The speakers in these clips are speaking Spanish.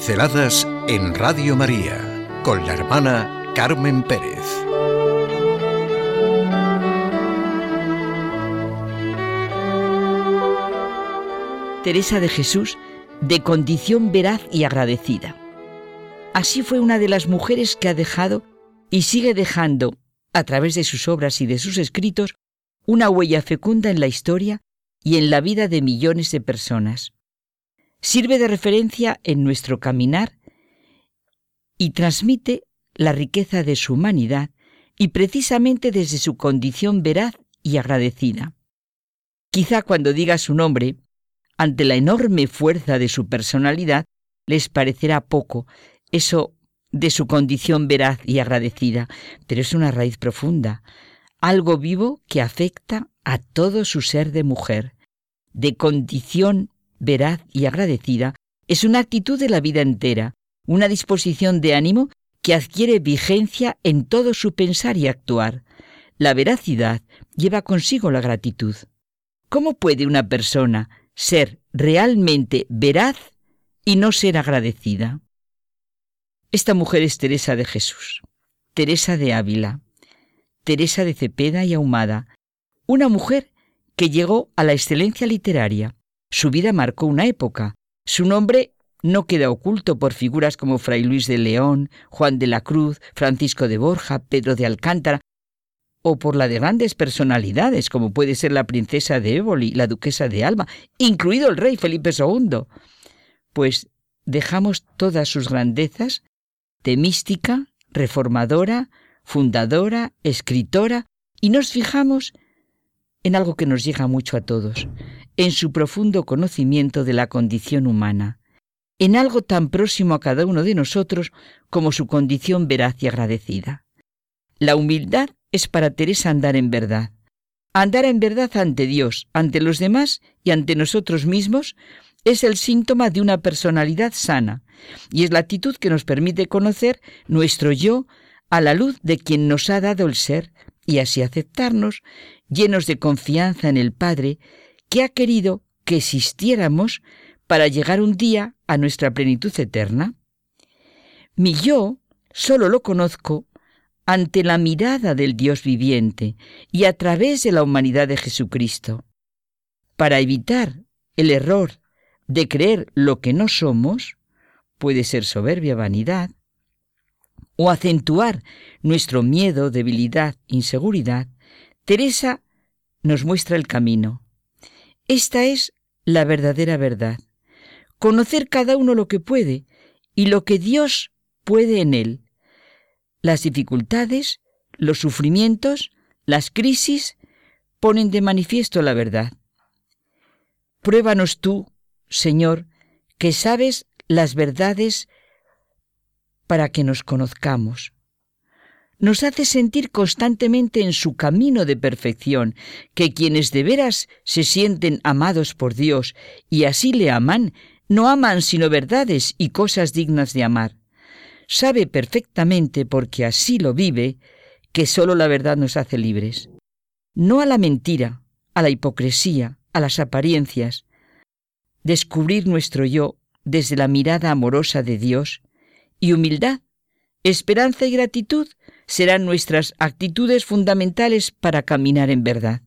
Pinceladas en Radio María con la hermana Carmen Pérez. Teresa de Jesús, de condición veraz y agradecida. Así fue una de las mujeres que ha dejado y sigue dejando, a través de sus obras y de sus escritos, una huella fecunda en la historia y en la vida de millones de personas. Sirve de referencia en nuestro caminar y transmite la riqueza de su humanidad y precisamente desde su condición veraz y agradecida. Quizá cuando diga su nombre, ante la enorme fuerza de su personalidad, les parecerá poco eso de su condición veraz y agradecida, pero es una raíz profunda, algo vivo que afecta a todo su ser de mujer, de condición veraz y agradecida, es una actitud de la vida entera, una disposición de ánimo que adquiere vigencia en todo su pensar y actuar. La veracidad lleva consigo la gratitud. ¿Cómo puede una persona ser realmente veraz y no ser agradecida? Esta mujer es Teresa de Jesús, Teresa de Ávila, Teresa de Cepeda y Ahumada, una mujer que llegó a la excelencia literaria. Su vida marcó una época. Su nombre no queda oculto por figuras como Fray Luis de León, Juan de la Cruz, Francisco de Borja, Pedro de Alcántara, o por la de grandes personalidades como puede ser la princesa de Éboli, la duquesa de Alba, incluido el rey Felipe II. Pues dejamos todas sus grandezas de mística, reformadora, fundadora, escritora, y nos fijamos en algo que nos llega mucho a todos, en su profundo conocimiento de la condición humana, en algo tan próximo a cada uno de nosotros como su condición veraz y agradecida. La humildad es para Teresa andar en verdad. Andar en verdad ante Dios, ante los demás y ante nosotros mismos es el síntoma de una personalidad sana y es la actitud que nos permite conocer nuestro yo a la luz de quien nos ha dado el ser y así aceptarnos llenos de confianza en el Padre que ha querido que existiéramos para llegar un día a nuestra plenitud eterna. Mi yo solo lo conozco ante la mirada del Dios viviente y a través de la humanidad de Jesucristo. Para evitar el error de creer lo que no somos, puede ser soberbia vanidad, o acentuar nuestro miedo, debilidad, inseguridad, Teresa nos muestra el camino. Esta es la verdadera verdad. Conocer cada uno lo que puede y lo que Dios puede en él. Las dificultades, los sufrimientos, las crisis ponen de manifiesto la verdad. Pruébanos tú, Señor, que sabes las verdades para que nos conozcamos. Nos hace sentir constantemente en su camino de perfección, que quienes de veras se sienten amados por Dios y así le aman, no aman sino verdades y cosas dignas de amar. Sabe perfectamente, porque así lo vive, que sólo la verdad nos hace libres. No a la mentira, a la hipocresía, a las apariencias, descubrir nuestro yo desde la mirada amorosa de Dios y humildad, esperanza y gratitud serán nuestras actitudes fundamentales para caminar en verdad.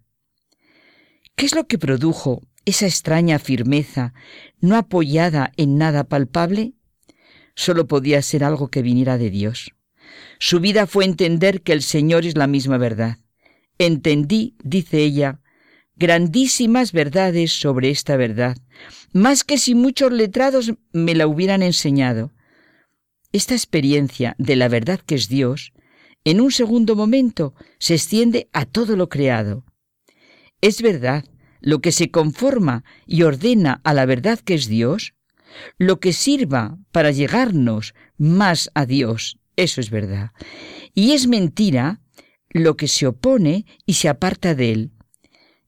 ¿Qué es lo que produjo esa extraña firmeza no apoyada en nada palpable? Solo podía ser algo que viniera de Dios. Su vida fue entender que el Señor es la misma verdad. Entendí, dice ella, grandísimas verdades sobre esta verdad, más que si muchos letrados me la hubieran enseñado. Esta experiencia de la verdad que es Dios, en un segundo momento se extiende a todo lo creado. Es verdad lo que se conforma y ordena a la verdad que es Dios, lo que sirva para llegarnos más a Dios, eso es verdad. Y es mentira lo que se opone y se aparta de él,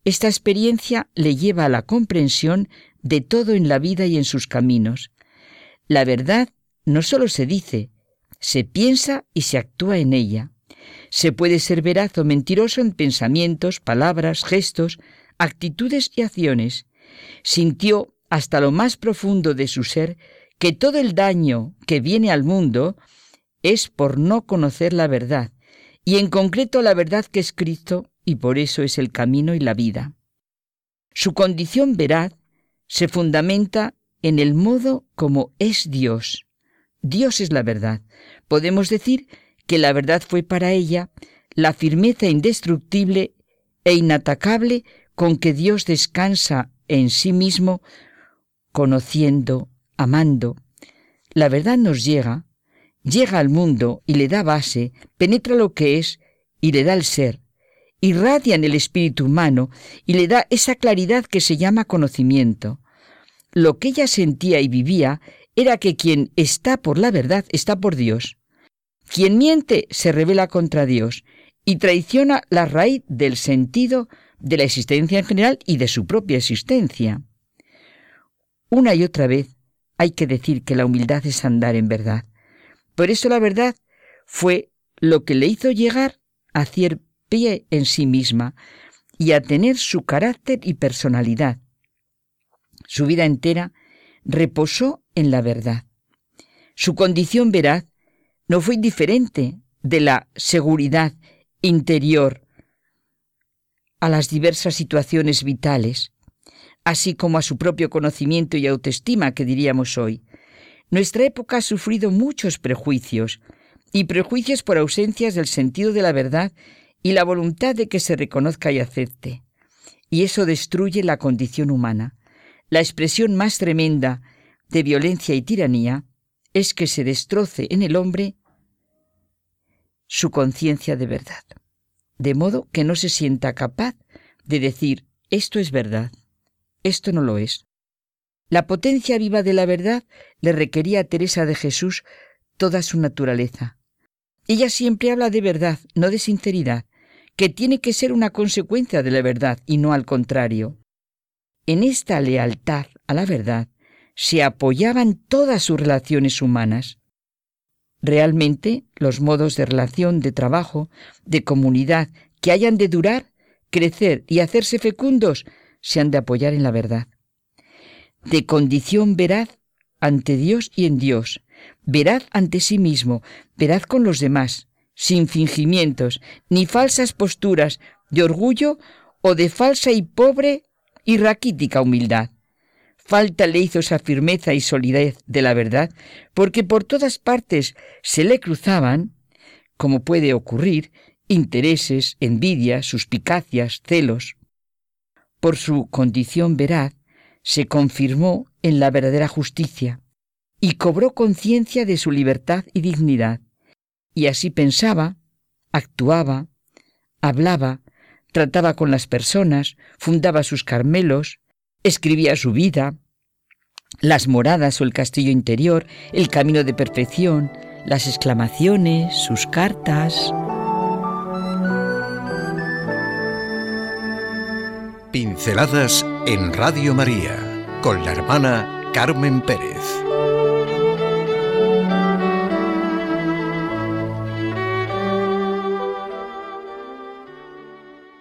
esta experiencia le lleva a la comprensión de todo en la vida y en sus caminos. La verdad no solo se dice, se piensa y se actúa en ella. Se puede ser veraz o mentiroso en pensamientos, palabras, gestos, actitudes y acciones. Sintió hasta lo más profundo de su ser que todo el daño que viene al mundo es por no conocer la verdad, y en concreto la verdad que es Cristo, y por eso es el camino y la vida. Su condición veraz se fundamenta en el modo como es Dios. Dios es la verdad. Podemos decir que la verdad fue para ella la firmeza indestructible e inatacable con que Dios descansa en sí mismo, conociendo, amando. La verdad nos llega, llega al mundo y le da base, penetra lo que es y le da el ser, irradia en el espíritu humano y le da esa claridad que se llama conocimiento. Lo que ella sentía y vivía era que quien está por la verdad está por Dios. Quien miente se revela contra Dios y traiciona la raíz del sentido de la existencia en general y de su propia existencia. Una y otra vez hay que decir que la humildad es andar en verdad. Por eso la verdad fue lo que le hizo llegar a hacer pie en sí misma y a tener su carácter y personalidad. Su vida entera reposó en la verdad. Su condición veraz no fue indiferente de la seguridad interior a las diversas situaciones vitales, así como a su propio conocimiento y autoestima que diríamos hoy. Nuestra época ha sufrido muchos prejuicios, y prejuicios por ausencias del sentido de la verdad y la voluntad de que se reconozca y acepte. Y eso destruye la condición humana. La expresión más tremenda de violencia y tiranía es que se destroce en el hombre su conciencia de verdad, de modo que no se sienta capaz de decir esto es verdad, esto no lo es. La potencia viva de la verdad le requería a Teresa de Jesús toda su naturaleza. Ella siempre habla de verdad, no de sinceridad, que tiene que ser una consecuencia de la verdad y no al contrario. En esta lealtad a la verdad se apoyaban todas sus relaciones humanas. Realmente los modos de relación, de trabajo, de comunidad que hayan de durar, crecer y hacerse fecundos se han de apoyar en la verdad. De condición veraz ante Dios y en Dios, veraz ante sí mismo, veraz con los demás, sin fingimientos, ni falsas posturas de orgullo o de falsa y pobre y raquítica humildad. Falta le hizo esa firmeza y solidez de la verdad, porque por todas partes se le cruzaban, como puede ocurrir, intereses, envidias, suspicacias, celos. Por su condición veraz, se confirmó en la verdadera justicia y cobró conciencia de su libertad y dignidad. Y así pensaba, actuaba, hablaba, trataba con las personas, fundaba sus carmelos, escribía su vida, las moradas o el castillo interior, el camino de perfección, las exclamaciones, sus cartas. Pinceladas en Radio María con la hermana Carmen Pérez.